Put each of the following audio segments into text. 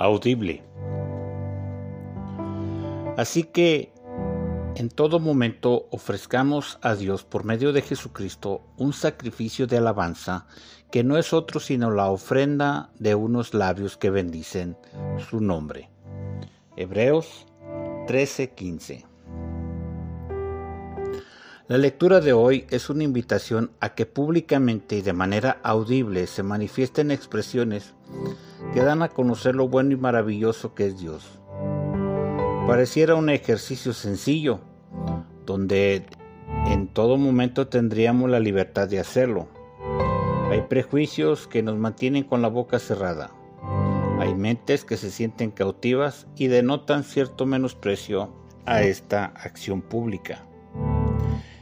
audible. Así que en todo momento ofrezcamos a Dios por medio de Jesucristo un sacrificio de alabanza que no es otro sino la ofrenda de unos labios que bendicen su nombre. Hebreos 13:15 La lectura de hoy es una invitación a que públicamente y de manera audible se manifiesten expresiones que dan a conocer lo bueno y maravilloso que es Dios. Pareciera un ejercicio sencillo, donde en todo momento tendríamos la libertad de hacerlo. Hay prejuicios que nos mantienen con la boca cerrada. Hay mentes que se sienten cautivas y denotan cierto menosprecio a esta acción pública.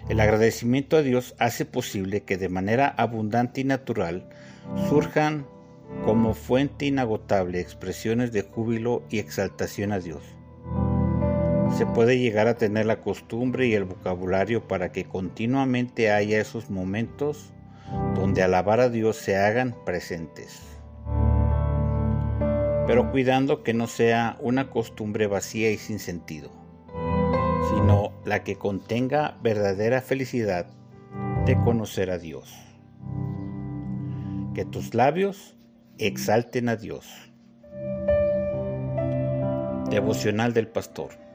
El agradecimiento a Dios hace posible que de manera abundante y natural surjan como fuente inagotable expresiones de júbilo y exaltación a Dios. Se puede llegar a tener la costumbre y el vocabulario para que continuamente haya esos momentos donde alabar a Dios se hagan presentes pero cuidando que no sea una costumbre vacía y sin sentido, sino la que contenga verdadera felicidad de conocer a Dios. Que tus labios exalten a Dios. Devocional del Pastor.